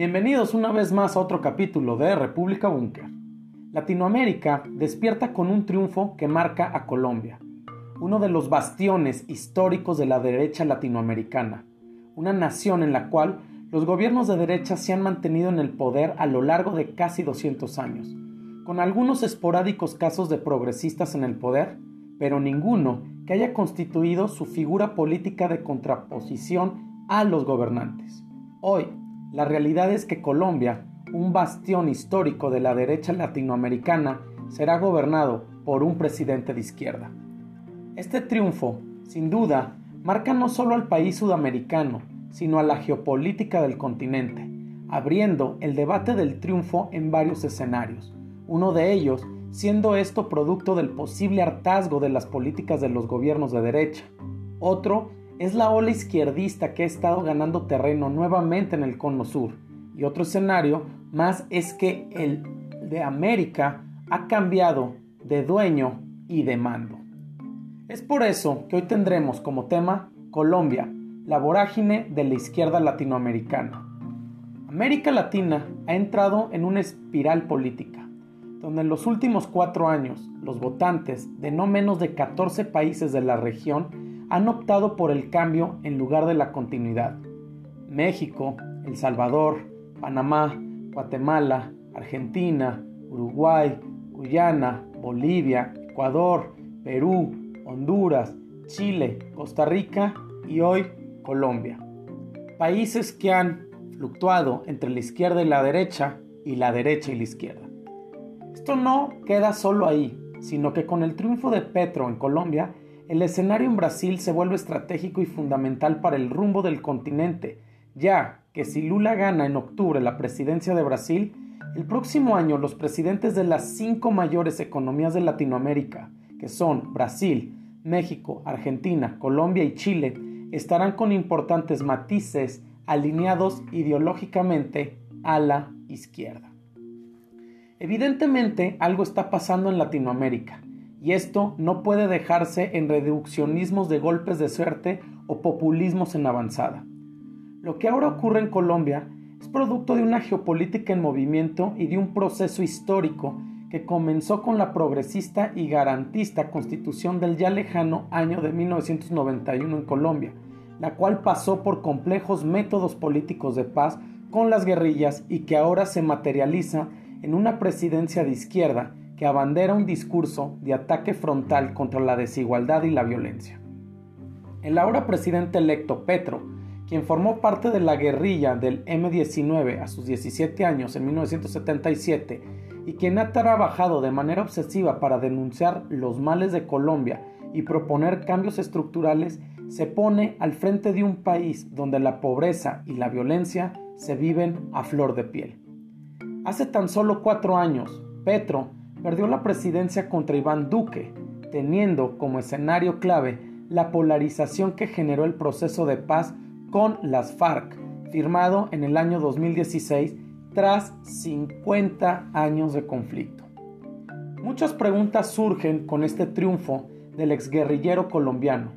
Bienvenidos una vez más a otro capítulo de República Búnker. Latinoamérica despierta con un triunfo que marca a Colombia, uno de los bastiones históricos de la derecha latinoamericana, una nación en la cual los gobiernos de derecha se han mantenido en el poder a lo largo de casi 200 años, con algunos esporádicos casos de progresistas en el poder, pero ninguno que haya constituido su figura política de contraposición a los gobernantes. Hoy, la realidad es que Colombia, un bastión histórico de la derecha latinoamericana, será gobernado por un presidente de izquierda. Este triunfo, sin duda, marca no solo al país sudamericano, sino a la geopolítica del continente, abriendo el debate del triunfo en varios escenarios, uno de ellos siendo esto producto del posible hartazgo de las políticas de los gobiernos de derecha, otro es la ola izquierdista que ha estado ganando terreno nuevamente en el cono sur. Y otro escenario más es que el de América ha cambiado de dueño y de mando. Es por eso que hoy tendremos como tema Colombia, la vorágine de la izquierda latinoamericana. América Latina ha entrado en una espiral política, donde en los últimos cuatro años los votantes de no menos de 14 países de la región han optado por el cambio en lugar de la continuidad. México, El Salvador, Panamá, Guatemala, Argentina, Uruguay, Guyana, Bolivia, Ecuador, Perú, Honduras, Chile, Costa Rica y hoy Colombia. Países que han fluctuado entre la izquierda y la derecha y la derecha y la izquierda. Esto no queda solo ahí, sino que con el triunfo de Petro en Colombia el escenario en Brasil se vuelve estratégico y fundamental para el rumbo del continente, ya que si Lula gana en octubre la presidencia de Brasil, el próximo año los presidentes de las cinco mayores economías de Latinoamérica, que son Brasil, México, Argentina, Colombia y Chile, estarán con importantes matices alineados ideológicamente a la izquierda. Evidentemente algo está pasando en Latinoamérica y esto no puede dejarse en reduccionismos de golpes de suerte o populismos en avanzada. Lo que ahora ocurre en Colombia es producto de una geopolítica en movimiento y de un proceso histórico que comenzó con la progresista y garantista constitución del ya lejano año de 1991 en Colombia, la cual pasó por complejos métodos políticos de paz con las guerrillas y que ahora se materializa en una presidencia de izquierda abandera un discurso de ataque frontal contra la desigualdad y la violencia. El ahora presidente electo Petro, quien formó parte de la guerrilla del M-19 a sus 17 años en 1977 y quien ha trabajado de manera obsesiva para denunciar los males de Colombia y proponer cambios estructurales, se pone al frente de un país donde la pobreza y la violencia se viven a flor de piel. Hace tan solo cuatro años, Petro perdió la presidencia contra Iván Duque, teniendo como escenario clave la polarización que generó el proceso de paz con las FARC, firmado en el año 2016 tras 50 años de conflicto. Muchas preguntas surgen con este triunfo del exguerrillero colombiano,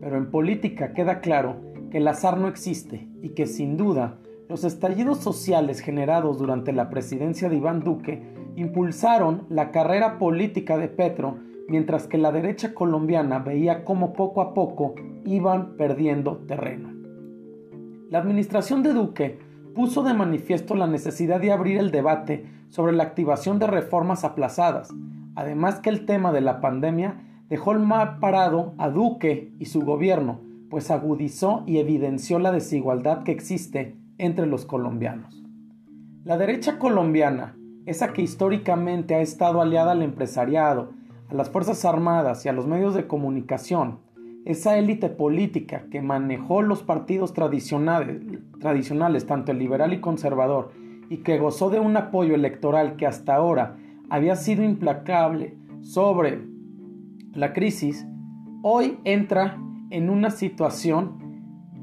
pero en política queda claro que el azar no existe y que sin duda los estallidos sociales generados durante la presidencia de Iván Duque impulsaron la carrera política de Petro, mientras que la derecha colombiana veía cómo poco a poco iban perdiendo terreno. La administración de Duque puso de manifiesto la necesidad de abrir el debate sobre la activación de reformas aplazadas, además que el tema de la pandemia dejó el mal parado a Duque y su gobierno, pues agudizó y evidenció la desigualdad que existe entre los colombianos. La derecha colombiana esa que históricamente ha estado aliada al empresariado, a las Fuerzas Armadas y a los medios de comunicación, esa élite política que manejó los partidos tradicionales, tradicionales, tanto el liberal y conservador, y que gozó de un apoyo electoral que hasta ahora había sido implacable sobre la crisis, hoy entra en una situación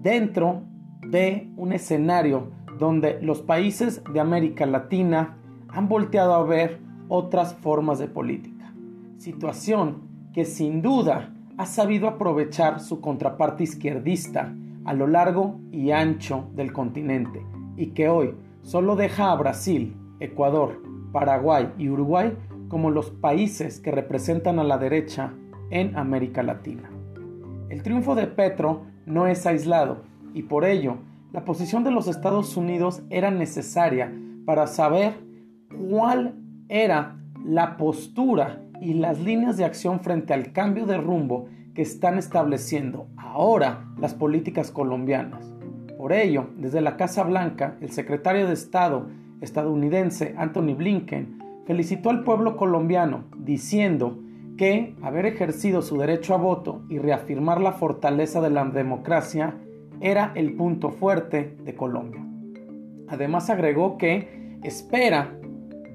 dentro de un escenario donde los países de América Latina, han volteado a ver otras formas de política. Situación que sin duda ha sabido aprovechar su contraparte izquierdista a lo largo y ancho del continente y que hoy solo deja a Brasil, Ecuador, Paraguay y Uruguay como los países que representan a la derecha en América Latina. El triunfo de Petro no es aislado y por ello la posición de los Estados Unidos era necesaria para saber cuál era la postura y las líneas de acción frente al cambio de rumbo que están estableciendo ahora las políticas colombianas. Por ello, desde la Casa Blanca, el secretario de Estado estadounidense Anthony Blinken felicitó al pueblo colombiano diciendo que haber ejercido su derecho a voto y reafirmar la fortaleza de la democracia era el punto fuerte de Colombia. Además agregó que espera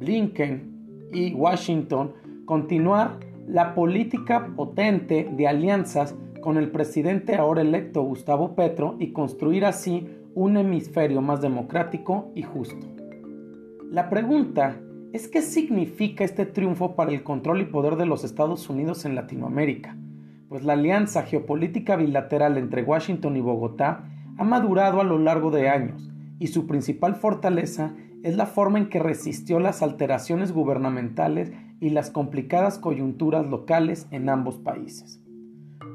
Blinken y Washington continuar la política potente de alianzas con el presidente ahora electo Gustavo Petro y construir así un hemisferio más democrático y justo. La pregunta es qué significa este triunfo para el control y poder de los Estados Unidos en Latinoamérica, pues la alianza geopolítica bilateral entre Washington y Bogotá ha madurado a lo largo de años y su principal fortaleza es la forma en que resistió las alteraciones gubernamentales y las complicadas coyunturas locales en ambos países.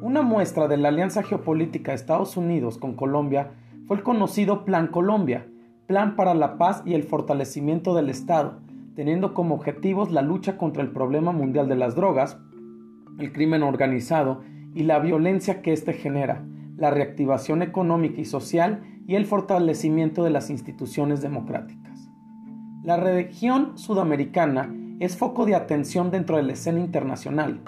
Una muestra de la alianza geopolítica de Estados Unidos con Colombia fue el conocido Plan Colombia, Plan para la Paz y el Fortalecimiento del Estado, teniendo como objetivos la lucha contra el problema mundial de las drogas, el crimen organizado y la violencia que éste genera, la reactivación económica y social y el fortalecimiento de las instituciones democráticas. La región sudamericana es foco de atención dentro de la escena internacional.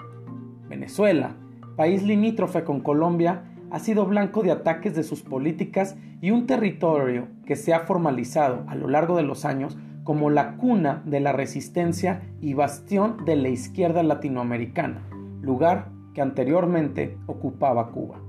Venezuela, país limítrofe con Colombia, ha sido blanco de ataques de sus políticas y un territorio que se ha formalizado a lo largo de los años como la cuna de la resistencia y bastión de la izquierda latinoamericana, lugar que anteriormente ocupaba Cuba.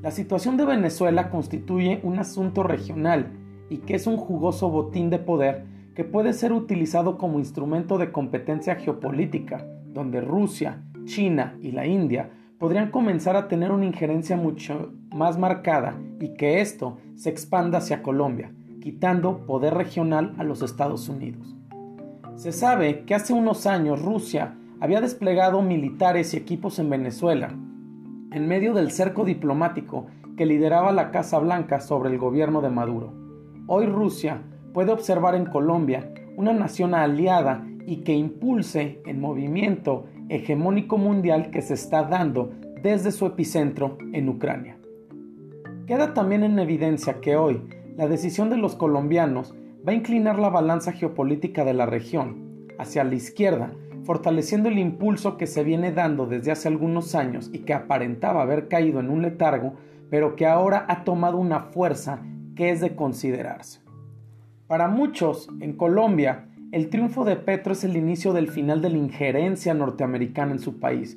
La situación de Venezuela constituye un asunto regional y que es un jugoso botín de poder que puede ser utilizado como instrumento de competencia geopolítica, donde Rusia, China y la India podrían comenzar a tener una injerencia mucho más marcada y que esto se expanda hacia Colombia, quitando poder regional a los Estados Unidos. Se sabe que hace unos años Rusia había desplegado militares y equipos en Venezuela, en medio del cerco diplomático que lideraba la Casa Blanca sobre el gobierno de Maduro. Hoy Rusia puede observar en Colombia una nación aliada y que impulse el movimiento hegemónico mundial que se está dando desde su epicentro en Ucrania. Queda también en evidencia que hoy la decisión de los colombianos va a inclinar la balanza geopolítica de la región hacia la izquierda, fortaleciendo el impulso que se viene dando desde hace algunos años y que aparentaba haber caído en un letargo, pero que ahora ha tomado una fuerza que es de considerarse. Para muchos, en Colombia, el triunfo de Petro es el inicio del final de la injerencia norteamericana en su país,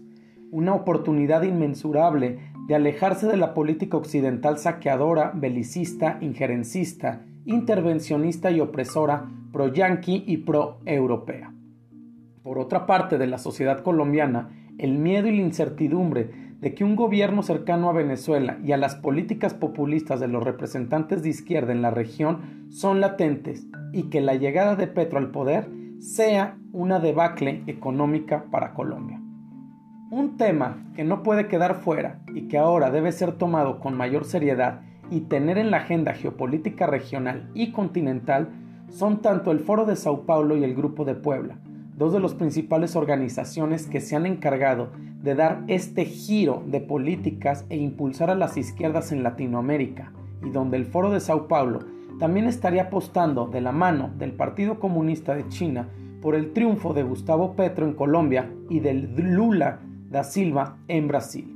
una oportunidad inmensurable de alejarse de la política occidental saqueadora, belicista, injerencista, intervencionista y opresora, pro-yanqui y pro-europea. Por otra parte de la sociedad colombiana, el miedo y la incertidumbre de que un gobierno cercano a Venezuela y a las políticas populistas de los representantes de izquierda en la región son latentes y que la llegada de Petro al poder sea una debacle económica para Colombia. Un tema que no puede quedar fuera y que ahora debe ser tomado con mayor seriedad y tener en la agenda geopolítica regional y continental son tanto el Foro de Sao Paulo y el Grupo de Puebla, dos de las principales organizaciones que se han encargado de dar este giro de políticas e impulsar a las izquierdas en Latinoamérica, y donde el Foro de Sao Paulo también estaría apostando de la mano del Partido Comunista de China por el triunfo de Gustavo Petro en Colombia y del Lula da Silva en Brasil.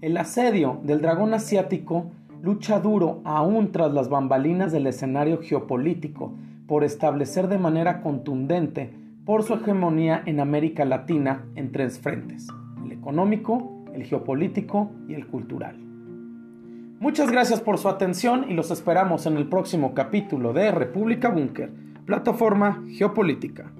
El asedio del dragón asiático lucha duro aún tras las bambalinas del escenario geopolítico por establecer de manera contundente por su hegemonía en América Latina en tres frentes, el económico, el geopolítico y el cultural. Muchas gracias por su atención y los esperamos en el próximo capítulo de República Búnker, plataforma geopolítica.